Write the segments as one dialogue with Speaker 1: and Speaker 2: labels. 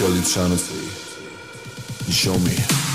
Speaker 1: house.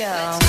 Speaker 2: Let's go.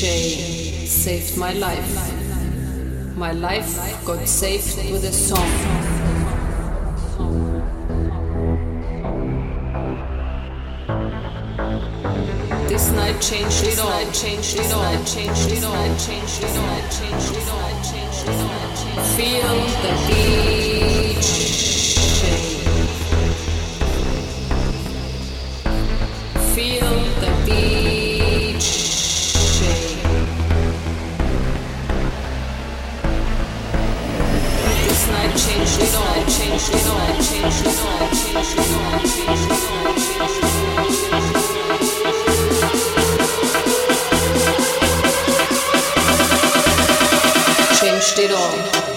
Speaker 3: DJ saved my life. My life got saved with a song. This night changed it all, changed it all, changed it all, changed it all, changed it all, changed it all. Feel the heat Changed it all.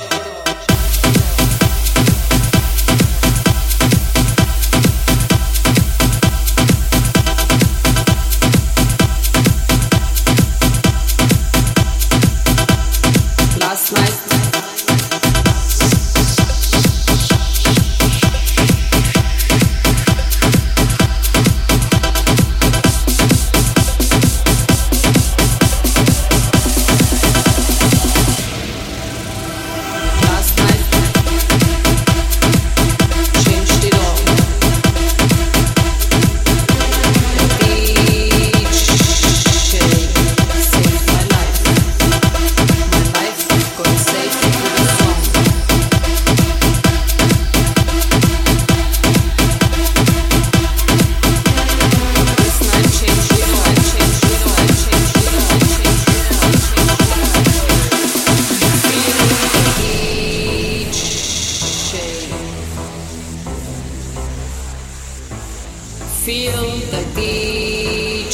Speaker 3: Feel the DJ.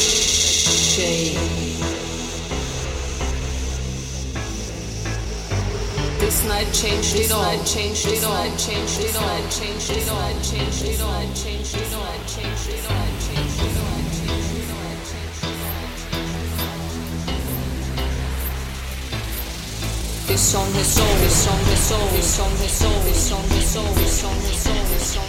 Speaker 3: This night changed it all. Changed it all. Changed it all. Changed it all. Changed it all. Changed it all. Changed it all. Changed it all. This song is soul, this song this song this song this song this song